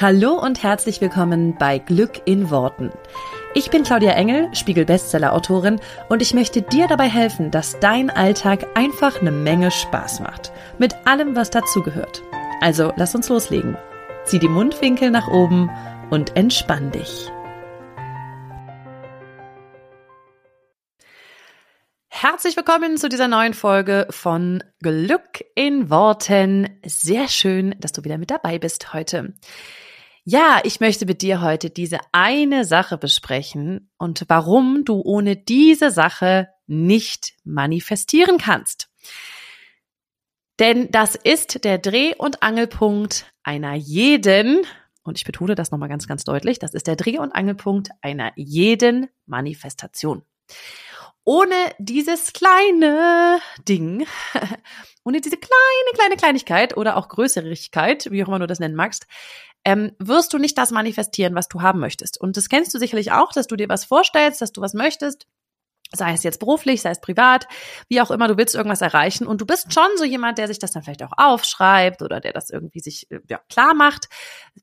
Hallo und herzlich willkommen bei Glück in Worten. Ich bin Claudia Engel, Spiegel-Bestseller-Autorin und ich möchte dir dabei helfen, dass dein Alltag einfach eine Menge Spaß macht. Mit allem, was dazugehört. Also lass uns loslegen. Zieh die Mundwinkel nach oben und entspann dich. Herzlich willkommen zu dieser neuen Folge von Glück in Worten. Sehr schön, dass du wieder mit dabei bist heute. Ja, ich möchte mit dir heute diese eine Sache besprechen und warum du ohne diese Sache nicht manifestieren kannst. Denn das ist der Dreh- und Angelpunkt einer jeden, und ich betone das nochmal ganz, ganz deutlich, das ist der Dreh- und Angelpunkt einer jeden Manifestation. Ohne dieses kleine Ding, ohne diese kleine, kleine Kleinigkeit oder auch Größerigkeit, wie auch immer du das nennen magst, ähm, wirst du nicht das manifestieren, was du haben möchtest. Und das kennst du sicherlich auch, dass du dir was vorstellst, dass du was möchtest. Sei es jetzt beruflich, sei es privat, wie auch immer, du willst irgendwas erreichen und du bist schon so jemand, der sich das dann vielleicht auch aufschreibt oder der das irgendwie sich äh, ja, klar macht,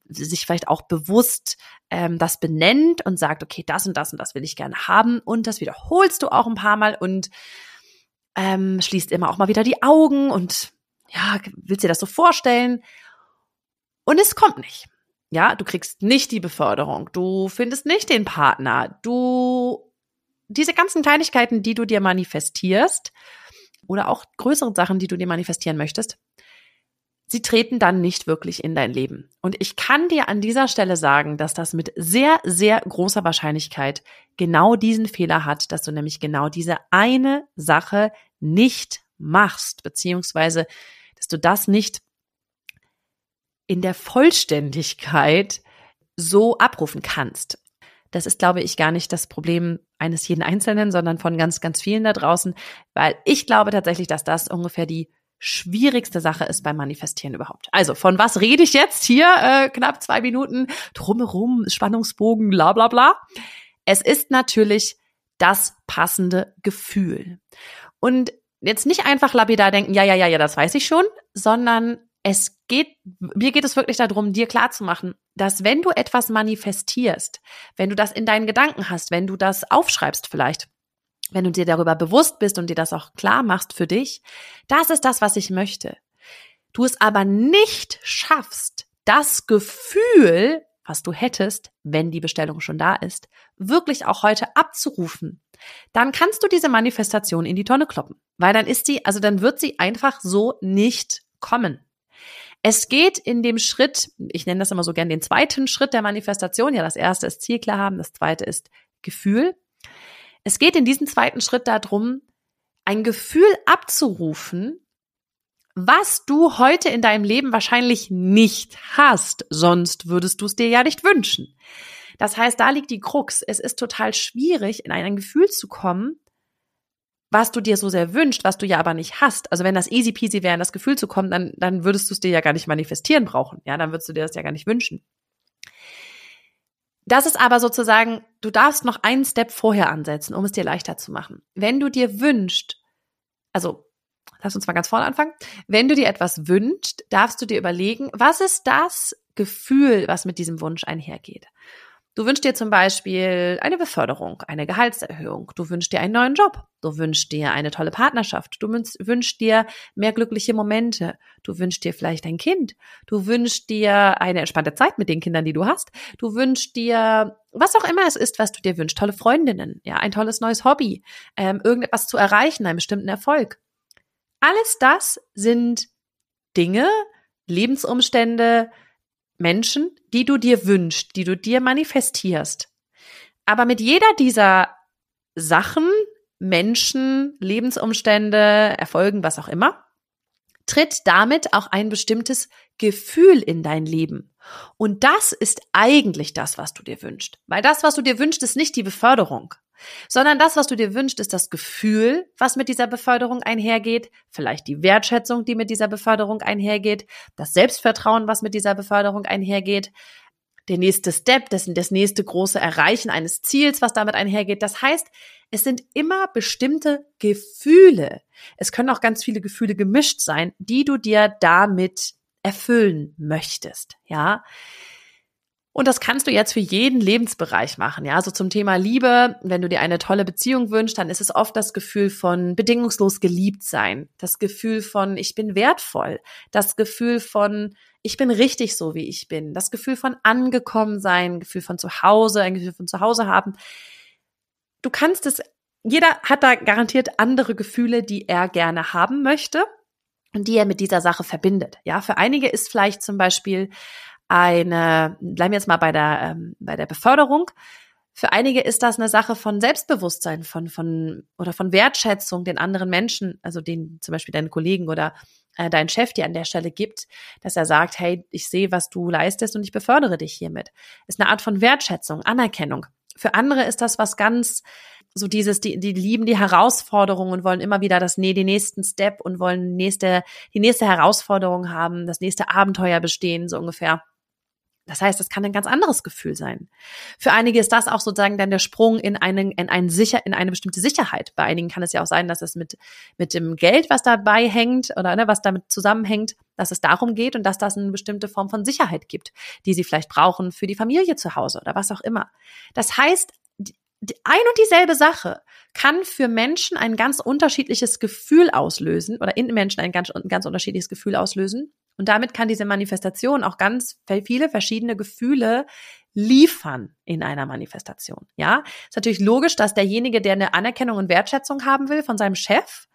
sich vielleicht auch bewusst ähm, das benennt und sagt, okay, das und das und das will ich gerne haben und das wiederholst du auch ein paar Mal und ähm, schließt immer auch mal wieder die Augen und ja, willst dir das so vorstellen und es kommt nicht. Ja, du kriegst nicht die Beförderung, du findest nicht den Partner, du diese ganzen Kleinigkeiten, die du dir manifestierst oder auch größere Sachen, die du dir manifestieren möchtest, sie treten dann nicht wirklich in dein Leben. Und ich kann dir an dieser Stelle sagen, dass das mit sehr, sehr großer Wahrscheinlichkeit genau diesen Fehler hat, dass du nämlich genau diese eine Sache nicht machst, beziehungsweise dass du das nicht in der Vollständigkeit so abrufen kannst. Das ist, glaube ich, gar nicht das Problem eines jeden Einzelnen, sondern von ganz, ganz vielen da draußen, weil ich glaube tatsächlich, dass das ungefähr die schwierigste Sache ist beim Manifestieren überhaupt. Also, von was rede ich jetzt hier? Äh, knapp zwei Minuten drumherum, Spannungsbogen, bla bla bla. Es ist natürlich das passende Gefühl. Und jetzt nicht einfach lapidar denken, ja, ja, ja, ja, das weiß ich schon, sondern es geht, mir geht es wirklich darum, dir klarzumachen, dass wenn du etwas manifestierst, wenn du das in deinen Gedanken hast, wenn du das aufschreibst vielleicht, wenn du dir darüber bewusst bist und dir das auch klar machst für dich, das ist das, was ich möchte. Du es aber nicht schaffst, das Gefühl, was du hättest, wenn die Bestellung schon da ist, wirklich auch heute abzurufen, dann kannst du diese Manifestation in die Tonne kloppen, weil dann ist sie, also dann wird sie einfach so nicht kommen. Es geht in dem Schritt, ich nenne das immer so gern den zweiten Schritt der Manifestation. Ja, das erste ist Ziel klar haben, das zweite ist Gefühl. Es geht in diesem zweiten Schritt darum, ein Gefühl abzurufen, was du heute in deinem Leben wahrscheinlich nicht hast, sonst würdest du es dir ja nicht wünschen. Das heißt, da liegt die Krux. Es ist total schwierig, in ein Gefühl zu kommen, was du dir so sehr wünscht, was du ja aber nicht hast. Also wenn das easy peasy wäre, in das Gefühl zu kommen, dann, dann würdest du es dir ja gar nicht manifestieren brauchen. Ja, dann würdest du dir das ja gar nicht wünschen. Das ist aber sozusagen, du darfst noch einen Step vorher ansetzen, um es dir leichter zu machen. Wenn du dir wünscht, also lass uns mal ganz vorne anfangen. Wenn du dir etwas wünschst, darfst du dir überlegen, was ist das Gefühl, was mit diesem Wunsch einhergeht. Du wünschst dir zum Beispiel eine Beförderung, eine Gehaltserhöhung. Du wünschst dir einen neuen Job. Du wünschst dir eine tolle Partnerschaft. Du wünschst dir mehr glückliche Momente. Du wünschst dir vielleicht ein Kind. Du wünschst dir eine entspannte Zeit mit den Kindern, die du hast. Du wünschst dir, was auch immer es ist, was du dir wünschst, tolle Freundinnen, ja, ein tolles neues Hobby, ähm, irgendetwas zu erreichen, einen bestimmten Erfolg. Alles das sind Dinge, Lebensumstände, Menschen, die du dir wünschst, die du dir manifestierst. Aber mit jeder dieser Sachen, Menschen, Lebensumstände, Erfolgen, was auch immer, tritt damit auch ein bestimmtes Gefühl in dein Leben. Und das ist eigentlich das, was du dir wünschst. Weil das, was du dir wünschst, ist nicht die Beförderung sondern das, was du dir wünschst, ist das Gefühl, was mit dieser Beförderung einhergeht, vielleicht die Wertschätzung, die mit dieser Beförderung einhergeht, das Selbstvertrauen, was mit dieser Beförderung einhergeht, der nächste Step, das, das nächste große Erreichen eines Ziels, was damit einhergeht. Das heißt, es sind immer bestimmte Gefühle. Es können auch ganz viele Gefühle gemischt sein, die du dir damit erfüllen möchtest, ja. Und das kannst du jetzt für jeden Lebensbereich machen. Ja, so also zum Thema Liebe. Wenn du dir eine tolle Beziehung wünschst, dann ist es oft das Gefühl von bedingungslos geliebt sein. Das Gefühl von ich bin wertvoll. Das Gefühl von ich bin richtig so, wie ich bin. Das Gefühl von angekommen sein, Gefühl von zu Hause, ein Gefühl von zu Hause haben. Du kannst es, jeder hat da garantiert andere Gefühle, die er gerne haben möchte und die er mit dieser Sache verbindet. Ja, für einige ist vielleicht zum Beispiel eine, bleiben wir jetzt mal bei der, ähm, bei der Beförderung. Für einige ist das eine Sache von Selbstbewusstsein, von, von, oder von Wertschätzung den anderen Menschen, also den, zum Beispiel deinen Kollegen oder äh, dein Chef dir an der Stelle gibt, dass er sagt, hey, ich sehe, was du leistest und ich befördere dich hiermit. Ist eine Art von Wertschätzung, Anerkennung. Für andere ist das was ganz, so dieses, die, die lieben die Herausforderung und wollen immer wieder das, nee, den nächsten Step und wollen nächste, die nächste Herausforderung haben, das nächste Abenteuer bestehen, so ungefähr. Das heißt, das kann ein ganz anderes Gefühl sein. Für einige ist das auch sozusagen dann der Sprung in einen, in einen sicher, in eine bestimmte Sicherheit. Bei einigen kann es ja auch sein, dass es mit, mit dem Geld, was dabei hängt oder ne, was damit zusammenhängt, dass es darum geht und dass das eine bestimmte Form von Sicherheit gibt, die sie vielleicht brauchen für die Familie zu Hause oder was auch immer. Das heißt, ein und dieselbe Sache kann für Menschen ein ganz unterschiedliches Gefühl auslösen oder in Menschen ein ganz, ein ganz unterschiedliches Gefühl auslösen. Und damit kann diese Manifestation auch ganz viele verschiedene Gefühle liefern in einer Manifestation. Ja, ist natürlich logisch, dass derjenige, der eine Anerkennung und Wertschätzung haben will von seinem Chef,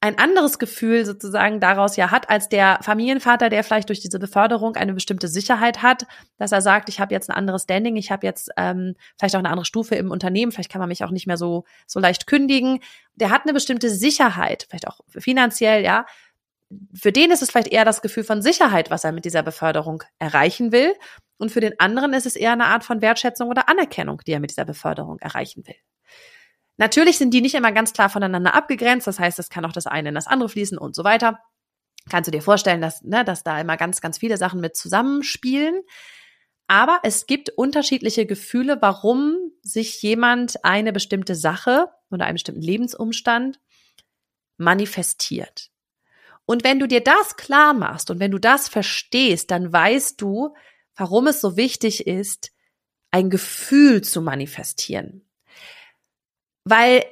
ein anderes Gefühl sozusagen daraus ja hat als der Familienvater, der vielleicht durch diese Beförderung eine bestimmte Sicherheit hat, dass er sagt, ich habe jetzt ein anderes Standing, ich habe jetzt ähm, vielleicht auch eine andere Stufe im Unternehmen, vielleicht kann man mich auch nicht mehr so so leicht kündigen. Der hat eine bestimmte Sicherheit, vielleicht auch finanziell, ja, für den ist es vielleicht eher das Gefühl von Sicherheit, was er mit dieser Beförderung erreichen will. Und für den anderen ist es eher eine Art von Wertschätzung oder Anerkennung, die er mit dieser Beförderung erreichen will. Natürlich sind die nicht immer ganz klar voneinander abgegrenzt. Das heißt, es kann auch das eine in das andere fließen und so weiter. Kannst du dir vorstellen, dass, ne, dass da immer ganz, ganz viele Sachen mit zusammenspielen. Aber es gibt unterschiedliche Gefühle, warum sich jemand eine bestimmte Sache oder einen bestimmten Lebensumstand manifestiert. Und wenn du dir das klar machst und wenn du das verstehst, dann weißt du, warum es so wichtig ist, ein Gefühl zu manifestieren. Weil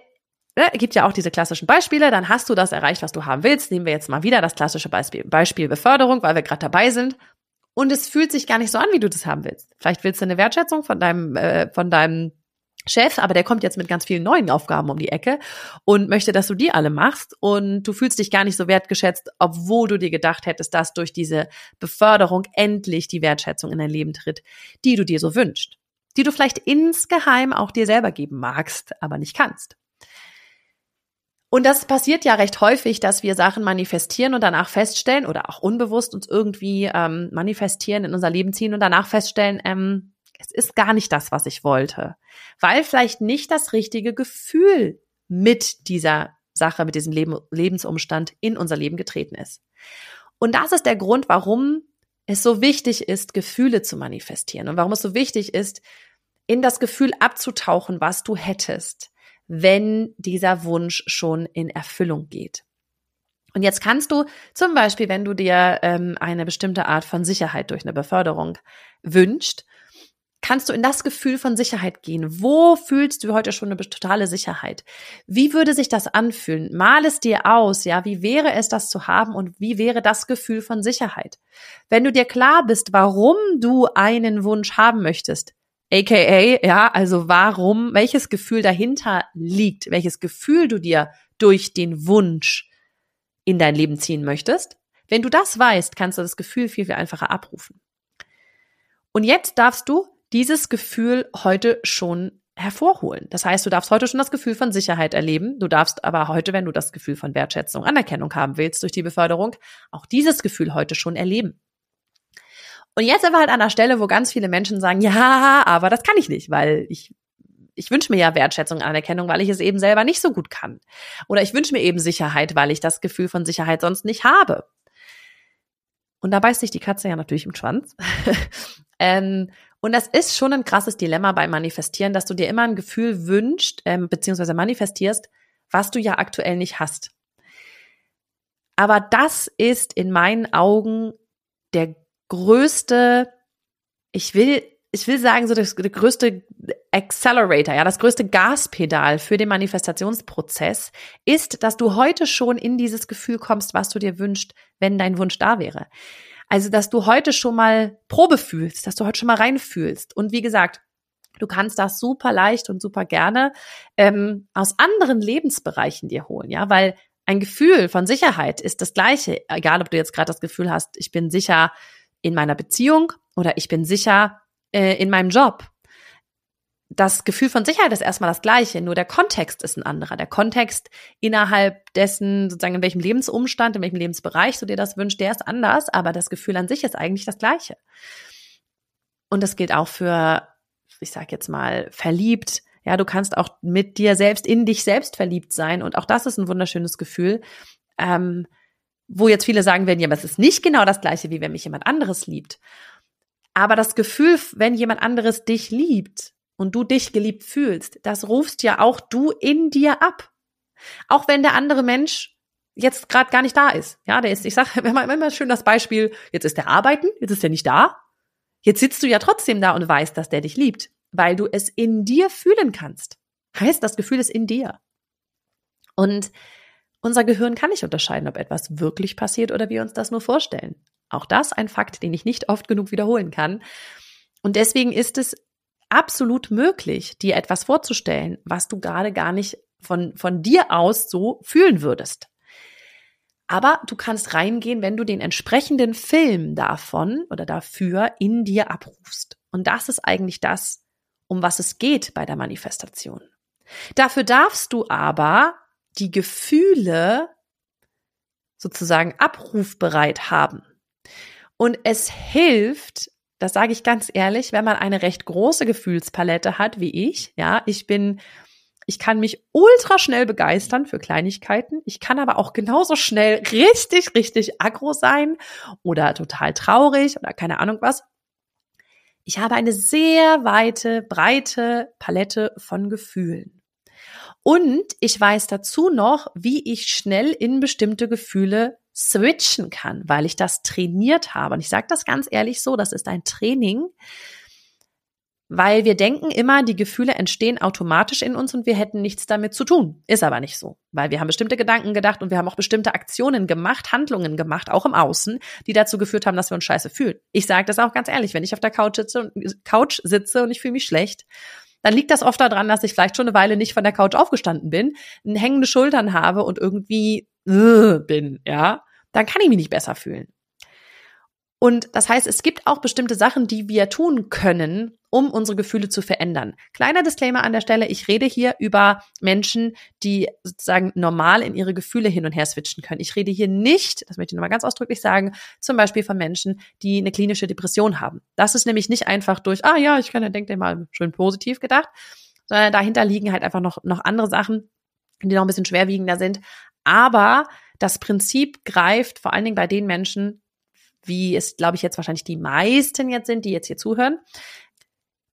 ne, gibt ja auch diese klassischen Beispiele, dann hast du das erreicht, was du haben willst. Nehmen wir jetzt mal wieder das klassische Beispiel, Beispiel Beförderung, weil wir gerade dabei sind. Und es fühlt sich gar nicht so an, wie du das haben willst. Vielleicht willst du eine Wertschätzung von deinem, äh, von deinem Chef, aber der kommt jetzt mit ganz vielen neuen Aufgaben um die Ecke und möchte, dass du die alle machst und du fühlst dich gar nicht so wertgeschätzt, obwohl du dir gedacht hättest, dass durch diese Beförderung endlich die Wertschätzung in dein Leben tritt, die du dir so wünschst, die du vielleicht insgeheim auch dir selber geben magst, aber nicht kannst. Und das passiert ja recht häufig, dass wir Sachen manifestieren und danach feststellen oder auch unbewusst uns irgendwie ähm, manifestieren, in unser Leben ziehen und danach feststellen, ähm, es ist gar nicht das, was ich wollte, weil vielleicht nicht das richtige Gefühl mit dieser Sache, mit diesem Leben, Lebensumstand in unser Leben getreten ist. Und das ist der Grund, warum es so wichtig ist, Gefühle zu manifestieren und warum es so wichtig ist, in das Gefühl abzutauchen, was du hättest, wenn dieser Wunsch schon in Erfüllung geht. Und jetzt kannst du zum Beispiel, wenn du dir ähm, eine bestimmte Art von Sicherheit durch eine Beförderung wünscht, kannst du in das Gefühl von Sicherheit gehen. Wo fühlst du heute schon eine totale Sicherheit? Wie würde sich das anfühlen? Mal es dir aus, ja, wie wäre es das zu haben und wie wäre das Gefühl von Sicherheit? Wenn du dir klar bist, warum du einen Wunsch haben möchtest, aka, ja, also warum, welches Gefühl dahinter liegt, welches Gefühl du dir durch den Wunsch in dein Leben ziehen möchtest, wenn du das weißt, kannst du das Gefühl viel, viel einfacher abrufen. Und jetzt darfst du dieses Gefühl heute schon hervorholen. Das heißt, du darfst heute schon das Gefühl von Sicherheit erleben. Du darfst aber heute, wenn du das Gefühl von Wertschätzung, Anerkennung haben willst durch die Beförderung, auch dieses Gefühl heute schon erleben. Und jetzt sind wir halt an der Stelle, wo ganz viele Menschen sagen, ja, aber das kann ich nicht, weil ich ich wünsche mir ja Wertschätzung, Anerkennung, weil ich es eben selber nicht so gut kann. Oder ich wünsche mir eben Sicherheit, weil ich das Gefühl von Sicherheit sonst nicht habe. Und da beißt sich die Katze ja natürlich im Schwanz. ähm, und das ist schon ein krasses Dilemma beim Manifestieren, dass du dir immer ein Gefühl wünscht, ähm, beziehungsweise manifestierst, was du ja aktuell nicht hast. Aber das ist in meinen Augen der größte, ich will, ich will sagen, so das, der größte Accelerator, ja, das größte Gaspedal für den Manifestationsprozess ist, dass du heute schon in dieses Gefühl kommst, was du dir wünschst, wenn dein Wunsch da wäre. Also, dass du heute schon mal Probe fühlst, dass du heute schon mal reinfühlst. Und wie gesagt, du kannst das super leicht und super gerne ähm, aus anderen Lebensbereichen dir holen, ja, weil ein Gefühl von Sicherheit ist das gleiche, egal ob du jetzt gerade das Gefühl hast, ich bin sicher in meiner Beziehung oder ich bin sicher äh, in meinem Job. Das Gefühl von Sicherheit ist erstmal das gleiche, nur der Kontext ist ein anderer. Der Kontext innerhalb dessen, sozusagen in welchem Lebensumstand, in welchem Lebensbereich du dir das wünschst, der ist anders, aber das Gefühl an sich ist eigentlich das gleiche. Und das gilt auch für, ich sag jetzt mal, verliebt, ja, du kannst auch mit dir selbst in dich selbst verliebt sein und auch das ist ein wunderschönes Gefühl. Ähm, wo jetzt viele sagen werden, ja, aber es ist nicht genau das gleiche, wie wenn mich jemand anderes liebt. Aber das Gefühl, wenn jemand anderes dich liebt und du dich geliebt fühlst, das rufst ja auch du in dir ab. Auch wenn der andere Mensch jetzt gerade gar nicht da ist. Ja, der ist, ich sage immer, immer schön das Beispiel, jetzt ist der arbeiten, jetzt ist er nicht da. Jetzt sitzt du ja trotzdem da und weißt, dass der dich liebt weil du es in dir fühlen kannst. Heißt, das Gefühl ist in dir. Und unser Gehirn kann nicht unterscheiden, ob etwas wirklich passiert oder wir uns das nur vorstellen. Auch das ein Fakt, den ich nicht oft genug wiederholen kann. Und deswegen ist es absolut möglich, dir etwas vorzustellen, was du gerade gar nicht von, von dir aus so fühlen würdest. Aber du kannst reingehen, wenn du den entsprechenden Film davon oder dafür in dir abrufst. Und das ist eigentlich das, um was es geht bei der Manifestation. Dafür darfst du aber die Gefühle sozusagen abrufbereit haben. Und es hilft, das sage ich ganz ehrlich, wenn man eine recht große Gefühlspalette hat, wie ich. Ja, ich bin, ich kann mich ultra schnell begeistern für Kleinigkeiten. Ich kann aber auch genauso schnell richtig, richtig aggro sein oder total traurig oder keine Ahnung was. Ich habe eine sehr weite, breite Palette von Gefühlen. Und ich weiß dazu noch, wie ich schnell in bestimmte Gefühle switchen kann, weil ich das trainiert habe. Und ich sage das ganz ehrlich so, das ist ein Training, weil wir denken immer, die Gefühle entstehen automatisch in uns und wir hätten nichts damit zu tun. Ist aber nicht so, weil wir haben bestimmte Gedanken gedacht und wir haben auch bestimmte Aktionen gemacht, Handlungen gemacht, auch im Außen, die dazu geführt haben, dass wir uns scheiße fühlen. Ich sage das auch ganz ehrlich, wenn ich auf der Couch sitze, Couch sitze und ich fühle mich schlecht, dann liegt das oft daran, dass ich vielleicht schon eine Weile nicht von der Couch aufgestanden bin, hängende Schultern habe und irgendwie äh, bin, ja, dann kann ich mich nicht besser fühlen. Und das heißt, es gibt auch bestimmte Sachen, die wir tun können, um unsere Gefühle zu verändern. Kleiner Disclaimer an der Stelle, ich rede hier über Menschen, die sozusagen normal in ihre Gefühle hin und her switchen können. Ich rede hier nicht, das möchte ich nochmal ganz ausdrücklich sagen, zum Beispiel von Menschen, die eine klinische Depression haben. Das ist nämlich nicht einfach durch, ah ja, ich kann ja, denk dir mal schön positiv gedacht, sondern dahinter liegen halt einfach noch, noch andere Sachen, die noch ein bisschen schwerwiegender sind. Aber das Prinzip greift vor allen Dingen bei den Menschen, wie es, glaube ich, jetzt wahrscheinlich die meisten jetzt sind, die jetzt hier zuhören,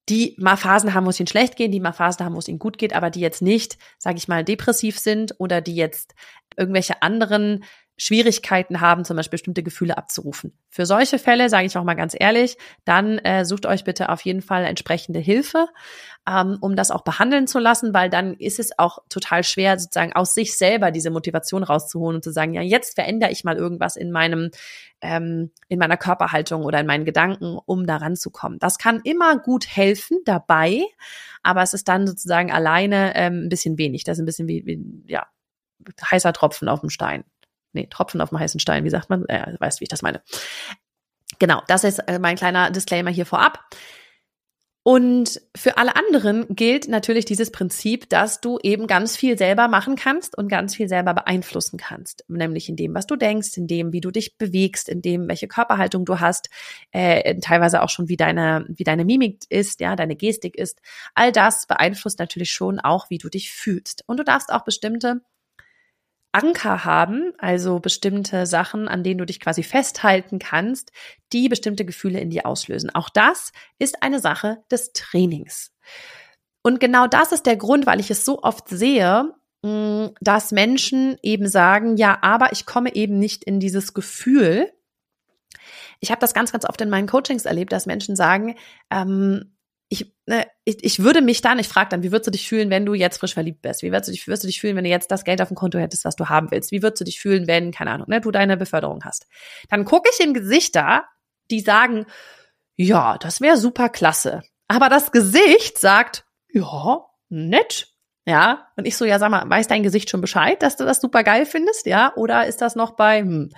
die mal Phasen haben, wo es ihnen schlecht geht, die mal Phasen haben, wo es ihnen gut geht, aber die jetzt nicht, sage ich mal, depressiv sind oder die jetzt irgendwelche anderen Schwierigkeiten haben, zum Beispiel bestimmte Gefühle abzurufen. Für solche Fälle, sage ich auch mal ganz ehrlich, dann äh, sucht euch bitte auf jeden Fall entsprechende Hilfe, ähm, um das auch behandeln zu lassen, weil dann ist es auch total schwer, sozusagen aus sich selber diese Motivation rauszuholen und zu sagen, ja, jetzt verändere ich mal irgendwas in meinem, ähm, in meiner Körperhaltung oder in meinen Gedanken, um daran zu kommen. Das kann immer gut helfen dabei, aber es ist dann sozusagen alleine ähm, ein bisschen wenig. Das ist ein bisschen wie, wie ja, heißer Tropfen auf dem Stein nee, Tropfen auf dem heißen Stein, wie sagt man? Äh, weißt, wie ich das meine. Genau, das ist äh, mein kleiner Disclaimer hier vorab. Und für alle anderen gilt natürlich dieses Prinzip, dass du eben ganz viel selber machen kannst und ganz viel selber beeinflussen kannst. Nämlich in dem, was du denkst, in dem, wie du dich bewegst, in dem, welche Körperhaltung du hast, äh, teilweise auch schon, wie deine, wie deine Mimik ist, ja, deine Gestik ist. All das beeinflusst natürlich schon auch, wie du dich fühlst. Und du darfst auch bestimmte Anker haben, also bestimmte Sachen, an denen du dich quasi festhalten kannst, die bestimmte Gefühle in dir auslösen. Auch das ist eine Sache des Trainings. Und genau das ist der Grund, weil ich es so oft sehe, mm, dass Menschen eben sagen, ja, aber ich komme eben nicht in dieses Gefühl. ich habe das ganz, ganz oft in meinen Coachings erlebt, dass Menschen sagen, ähm, ne, ich, ich würde mich dann, ich frage dann, wie würdest du dich fühlen, wenn du jetzt frisch verliebt bist? Wie würdest du, dich, würdest du dich fühlen, wenn du jetzt das Geld auf dem Konto hättest, was du haben willst? Wie würdest du dich fühlen, wenn, keine Ahnung, ne, du deine Beförderung hast? Dann gucke ich in Gesichter, die sagen, ja, das wäre super klasse. Aber das Gesicht sagt, ja, nett. Ja, und ich so, ja, sag mal, weiß dein Gesicht schon Bescheid, dass du das super geil findest, ja? Oder ist das noch bei, hm,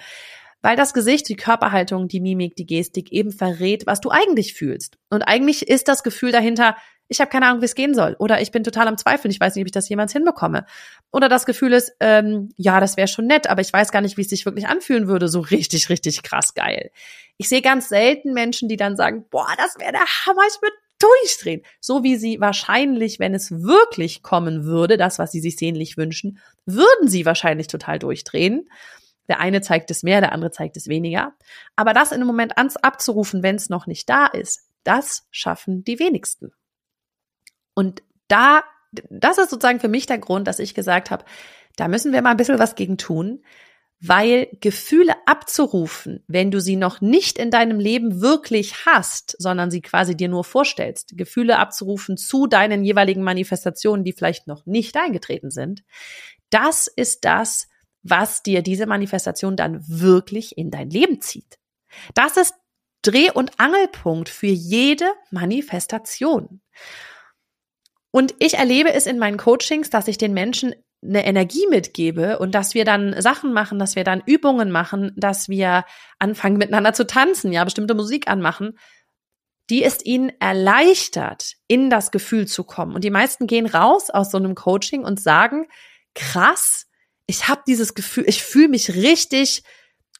weil das Gesicht, die Körperhaltung, die Mimik, die Gestik eben verrät, was du eigentlich fühlst. Und eigentlich ist das Gefühl dahinter, ich habe keine Ahnung, wie es gehen soll. Oder ich bin total am Zweifeln, ich weiß nicht, ob ich das jemals hinbekomme. Oder das Gefühl ist, ähm, ja, das wäre schon nett, aber ich weiß gar nicht, wie es sich wirklich anfühlen würde. So richtig, richtig krass geil. Ich sehe ganz selten Menschen, die dann sagen, boah, das wäre der Hammer, ich würde durchdrehen. So wie sie wahrscheinlich, wenn es wirklich kommen würde, das, was sie sich sehnlich wünschen, würden sie wahrscheinlich total durchdrehen. Der eine zeigt es mehr, der andere zeigt es weniger. Aber das in einem Moment ans abzurufen, wenn es noch nicht da ist, das schaffen die wenigsten. Und da, das ist sozusagen für mich der Grund, dass ich gesagt habe, da müssen wir mal ein bisschen was gegen tun, weil Gefühle abzurufen, wenn du sie noch nicht in deinem Leben wirklich hast, sondern sie quasi dir nur vorstellst, Gefühle abzurufen zu deinen jeweiligen Manifestationen, die vielleicht noch nicht eingetreten sind, das ist das, was dir diese Manifestation dann wirklich in dein Leben zieht. Das ist Dreh- und Angelpunkt für jede Manifestation. Und ich erlebe es in meinen Coachings, dass ich den Menschen eine Energie mitgebe und dass wir dann Sachen machen, dass wir dann Übungen machen, dass wir anfangen miteinander zu tanzen, ja, bestimmte Musik anmachen, die es ihnen erleichtert, in das Gefühl zu kommen. Und die meisten gehen raus aus so einem Coaching und sagen, krass, ich habe dieses Gefühl, ich fühle mich richtig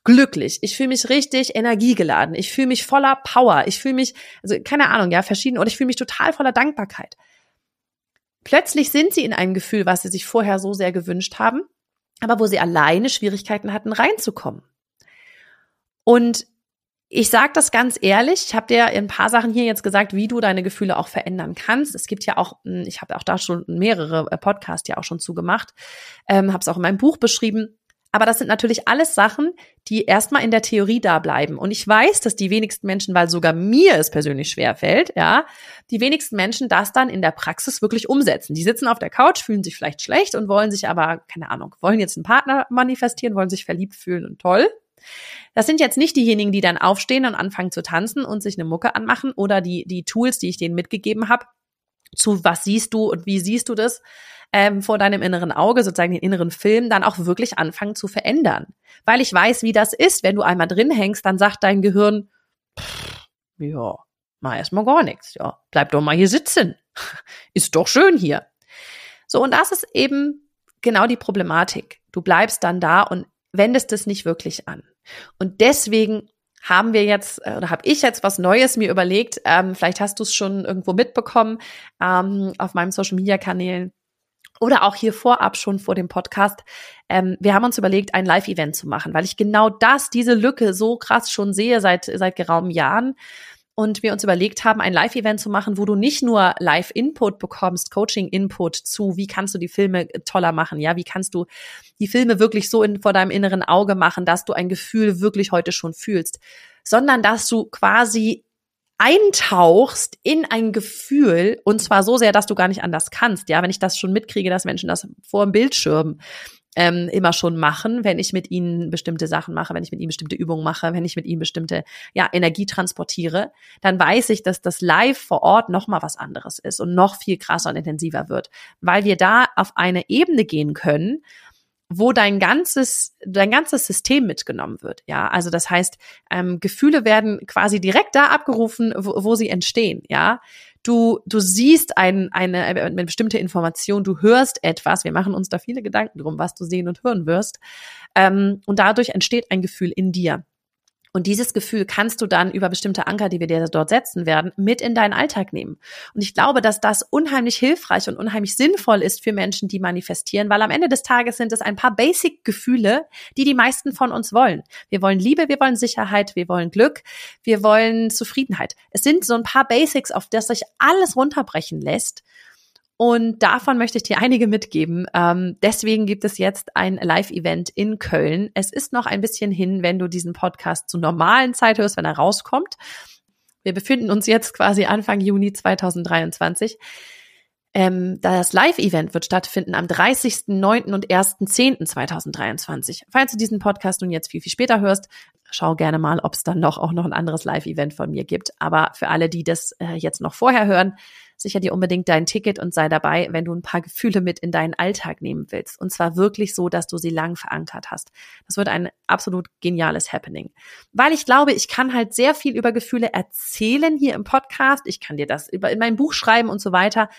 glücklich, ich fühle mich richtig energiegeladen, ich fühle mich voller Power, ich fühle mich, also keine Ahnung, ja, verschieden, oder ich fühle mich total voller Dankbarkeit. Plötzlich sind sie in einem Gefühl, was sie sich vorher so sehr gewünscht haben, aber wo sie alleine Schwierigkeiten hatten, reinzukommen. Und ich sage das ganz ehrlich, ich habe dir ein paar Sachen hier jetzt gesagt, wie du deine Gefühle auch verändern kannst. Es gibt ja auch, hm, ich habe auch da schon mehrere äh, Podcasts ja auch schon zugemacht, ähm, habe es auch in meinem Buch beschrieben. Aber das sind natürlich alles Sachen, die erstmal in der Theorie da bleiben. Und ich weiß, dass die wenigsten Menschen, weil sogar mir es persönlich schwer fällt, ja, die wenigsten Menschen das dann in der Praxis wirklich umsetzen. Die sitzen auf der Couch, fühlen sich vielleicht schlecht und wollen sich aber, keine Ahnung, wollen jetzt einen Partner manifestieren, wollen sich verliebt fühlen und toll. Das sind jetzt nicht diejenigen, die dann aufstehen und anfangen zu tanzen und sich eine Mucke anmachen oder die, die Tools, die ich denen mitgegeben habe, zu was siehst du und wie siehst du das ähm, vor deinem inneren Auge, sozusagen den inneren Film, dann auch wirklich anfangen zu verändern. Weil ich weiß, wie das ist. Wenn du einmal drin hängst, dann sagt dein Gehirn, pff, ja, mal erstmal gar nichts. Ja, bleib doch mal hier sitzen. Ist doch schön hier. So, und das ist eben genau die Problematik. Du bleibst dann da und wendest es nicht wirklich an. Und deswegen haben wir jetzt äh, oder habe ich jetzt was Neues mir überlegt. Ähm, vielleicht hast du es schon irgendwo mitbekommen ähm, auf meinem Social Media Kanälen oder auch hier vorab schon vor dem Podcast. Ähm, wir haben uns überlegt, ein Live-Event zu machen, weil ich genau das, diese Lücke so krass schon sehe seit seit geraumen Jahren und wir uns überlegt haben, ein Live-Event zu machen, wo du nicht nur Live-Input bekommst, Coaching-Input zu, wie kannst du die Filme toller machen, ja, wie kannst du die Filme wirklich so in, vor deinem inneren Auge machen, dass du ein Gefühl wirklich heute schon fühlst, sondern dass du quasi eintauchst in ein Gefühl und zwar so sehr, dass du gar nicht anders kannst. Ja, wenn ich das schon mitkriege, dass Menschen das vor dem Bildschirm ähm, immer schon machen, wenn ich mit ihnen bestimmte Sachen mache, wenn ich mit ihnen bestimmte Übungen mache, wenn ich mit ihnen bestimmte ja, Energie transportiere, dann weiß ich, dass das Live vor Ort noch mal was anderes ist und noch viel krasser und intensiver wird, weil wir da auf eine Ebene gehen können, wo dein ganzes, dein ganzes System mitgenommen wird. Ja, also das heißt, ähm, Gefühle werden quasi direkt da abgerufen, wo, wo sie entstehen. Ja, du, du siehst ein, eine, eine bestimmte Information, du hörst etwas. Wir machen uns da viele Gedanken drum, was du sehen und hören wirst. Ähm, und dadurch entsteht ein Gefühl in dir. Und dieses Gefühl kannst du dann über bestimmte Anker, die wir dir dort setzen werden, mit in deinen Alltag nehmen. Und ich glaube, dass das unheimlich hilfreich und unheimlich sinnvoll ist für Menschen, die manifestieren, weil am Ende des Tages sind es ein paar Basic-Gefühle, die die meisten von uns wollen. Wir wollen Liebe, wir wollen Sicherheit, wir wollen Glück, wir wollen Zufriedenheit. Es sind so ein paar Basics, auf das sich alles runterbrechen lässt. Und davon möchte ich dir einige mitgeben. Ähm, deswegen gibt es jetzt ein Live-Event in Köln. Es ist noch ein bisschen hin, wenn du diesen Podcast zur normalen Zeit hörst, wenn er rauskommt. Wir befinden uns jetzt quasi Anfang Juni 2023. Ähm, das Live-Event wird stattfinden am 30.09. und 1.10.2023. Falls du diesen Podcast nun jetzt viel, viel später hörst, schau gerne mal, ob es dann noch auch noch ein anderes Live-Event von mir gibt. Aber für alle, die das äh, jetzt noch vorher hören, sicher dir unbedingt dein Ticket und sei dabei, wenn du ein paar Gefühle mit in deinen Alltag nehmen willst. Und zwar wirklich so, dass du sie lang verankert hast. Das wird ein absolut geniales Happening. Weil ich glaube, ich kann halt sehr viel über Gefühle erzählen hier im Podcast. Ich kann dir das über in mein Buch schreiben und so weiter.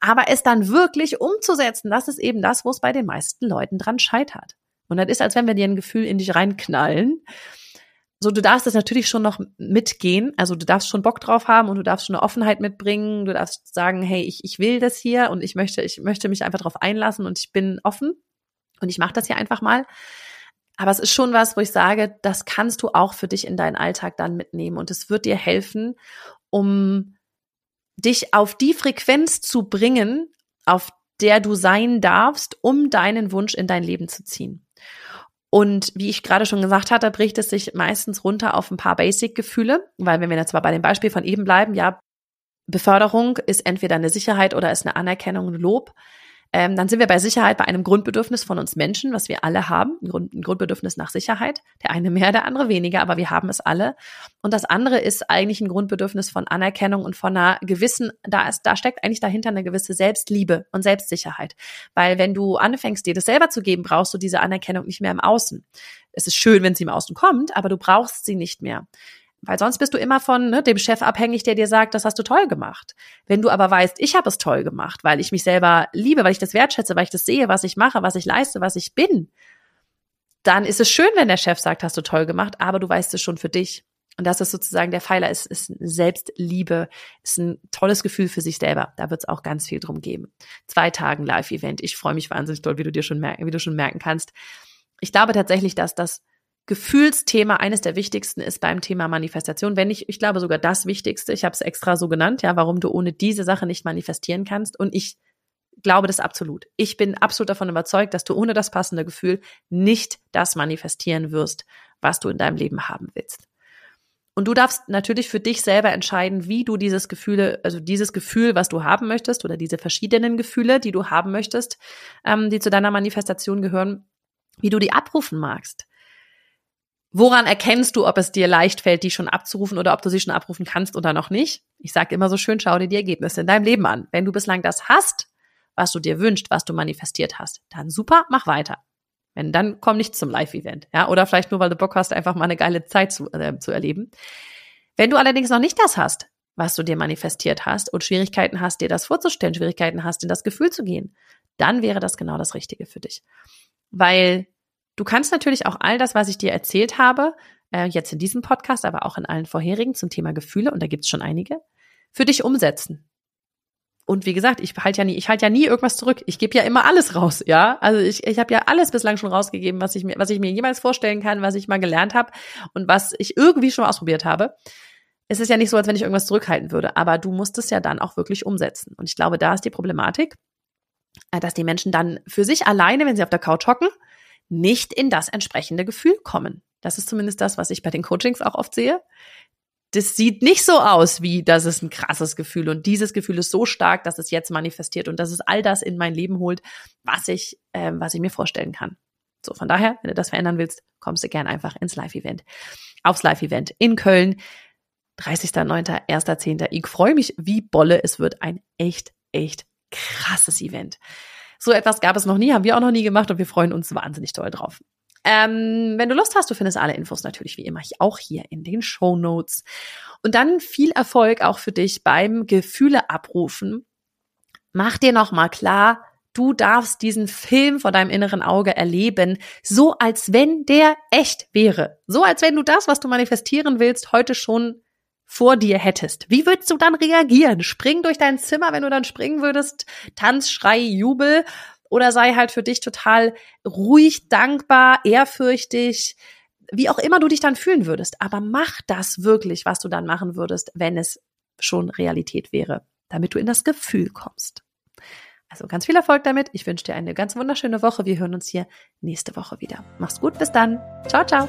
Aber es dann wirklich umzusetzen, das ist eben das, wo es bei den meisten Leuten dran scheitert. Und das ist, als wenn wir dir ein Gefühl in dich reinknallen so, du darfst es natürlich schon noch mitgehen. Also du darfst schon Bock drauf haben und du darfst schon eine Offenheit mitbringen. Du darfst sagen, hey, ich, ich will das hier und ich möchte, ich möchte mich einfach darauf einlassen und ich bin offen und ich mache das hier einfach mal. Aber es ist schon was, wo ich sage, das kannst du auch für dich in deinen Alltag dann mitnehmen und es wird dir helfen, um dich auf die Frequenz zu bringen, auf der du sein darfst, um deinen Wunsch in dein Leben zu ziehen. Und wie ich gerade schon gesagt hatte, bricht es sich meistens runter auf ein paar Basic-Gefühle, weil wenn wir jetzt mal bei dem Beispiel von eben bleiben, ja, Beförderung ist entweder eine Sicherheit oder ist eine Anerkennung, ein Lob ähm, dann sind wir bei Sicherheit bei einem Grundbedürfnis von uns Menschen, was wir alle haben, ein, Grund, ein Grundbedürfnis nach Sicherheit. Der eine mehr, der andere weniger, aber wir haben es alle. Und das andere ist eigentlich ein Grundbedürfnis von Anerkennung und von einer gewissen, da ist, da steckt eigentlich dahinter eine gewisse Selbstliebe und Selbstsicherheit. Weil wenn du anfängst, dir das selber zu geben, brauchst du diese Anerkennung nicht mehr im Außen. Es ist schön, wenn sie im Außen kommt, aber du brauchst sie nicht mehr. Weil sonst bist du immer von ne, dem Chef abhängig, der dir sagt, das hast du toll gemacht. Wenn du aber weißt, ich habe es toll gemacht, weil ich mich selber liebe, weil ich das wertschätze, weil ich das sehe, was ich mache, was ich leiste, was ich bin, dann ist es schön, wenn der Chef sagt, hast du toll gemacht, aber du weißt es schon für dich. Und das ist sozusagen der Pfeiler, ist, ist Selbstliebe, ist ein tolles Gefühl für sich selber. Da wird es auch ganz viel drum geben. Zwei Tagen Live-Event. Ich freue mich wahnsinnig toll, wie du dir schon merken, wie du schon merken kannst. Ich glaube tatsächlich, dass das Gefühlsthema eines der wichtigsten ist beim Thema Manifestation, wenn nicht, ich glaube sogar das Wichtigste. Ich habe es extra so genannt, ja, warum du ohne diese Sache nicht manifestieren kannst. Und ich glaube das absolut. Ich bin absolut davon überzeugt, dass du ohne das passende Gefühl nicht das manifestieren wirst, was du in deinem Leben haben willst. Und du darfst natürlich für dich selber entscheiden, wie du dieses Gefühle, also dieses Gefühl, was du haben möchtest, oder diese verschiedenen Gefühle, die du haben möchtest, ähm, die zu deiner Manifestation gehören, wie du die abrufen magst. Woran erkennst du, ob es dir leicht fällt, die schon abzurufen oder ob du sie schon abrufen kannst oder noch nicht? Ich sage immer so schön, schau dir die Ergebnisse in deinem Leben an. Wenn du bislang das hast, was du dir wünschst, was du manifestiert hast, dann super, mach weiter. Wenn dann komm nicht zum Live-Event, ja, oder vielleicht nur, weil du Bock hast, einfach mal eine geile Zeit zu, äh, zu erleben. Wenn du allerdings noch nicht das hast, was du dir manifestiert hast und Schwierigkeiten hast, dir das vorzustellen, Schwierigkeiten hast, in das Gefühl zu gehen, dann wäre das genau das Richtige für dich. Weil Du kannst natürlich auch all das, was ich dir erzählt habe, äh, jetzt in diesem Podcast, aber auch in allen vorherigen zum Thema Gefühle, und da gibt's schon einige, für dich umsetzen. Und wie gesagt, ich halte ja nie, ich halte ja nie irgendwas zurück. Ich gebe ja immer alles raus, ja. Also ich, ich habe ja alles bislang schon rausgegeben, was ich mir, was ich mir jemals vorstellen kann, was ich mal gelernt habe und was ich irgendwie schon ausprobiert habe. Es ist ja nicht so, als wenn ich irgendwas zurückhalten würde, aber du musst es ja dann auch wirklich umsetzen. Und ich glaube, da ist die Problematik, äh, dass die Menschen dann für sich alleine, wenn sie auf der Couch hocken, nicht in das entsprechende Gefühl kommen. Das ist zumindest das, was ich bei den Coachings auch oft sehe. Das sieht nicht so aus, wie das ist ein krasses Gefühl und dieses Gefühl ist so stark, dass es jetzt manifestiert und dass es all das in mein Leben holt, was ich, äh, was ich mir vorstellen kann. So, von daher, wenn du das verändern willst, kommst du gern einfach ins Live-Event. Aufs Live-Event in Köln, 30.09., 1.10. Ich freue mich wie Bolle. Es wird ein echt, echt krasses Event. So etwas gab es noch nie, haben wir auch noch nie gemacht und wir freuen uns wahnsinnig toll drauf. Ähm, wenn du Lust hast, du findest alle Infos natürlich wie immer auch hier in den Show Notes. Und dann viel Erfolg auch für dich beim Gefühle abrufen. Mach dir noch mal klar, du darfst diesen Film vor deinem inneren Auge erleben, so als wenn der echt wäre. So als wenn du das, was du manifestieren willst, heute schon vor dir hättest, wie würdest du dann reagieren? Spring durch dein Zimmer, wenn du dann springen würdest, Tanz, Schrei, Jubel oder sei halt für dich total ruhig, dankbar, ehrfürchtig, wie auch immer du dich dann fühlen würdest. Aber mach das wirklich, was du dann machen würdest, wenn es schon Realität wäre, damit du in das Gefühl kommst. Also ganz viel Erfolg damit. Ich wünsche dir eine ganz wunderschöne Woche. Wir hören uns hier nächste Woche wieder. Mach's gut, bis dann. Ciao, ciao.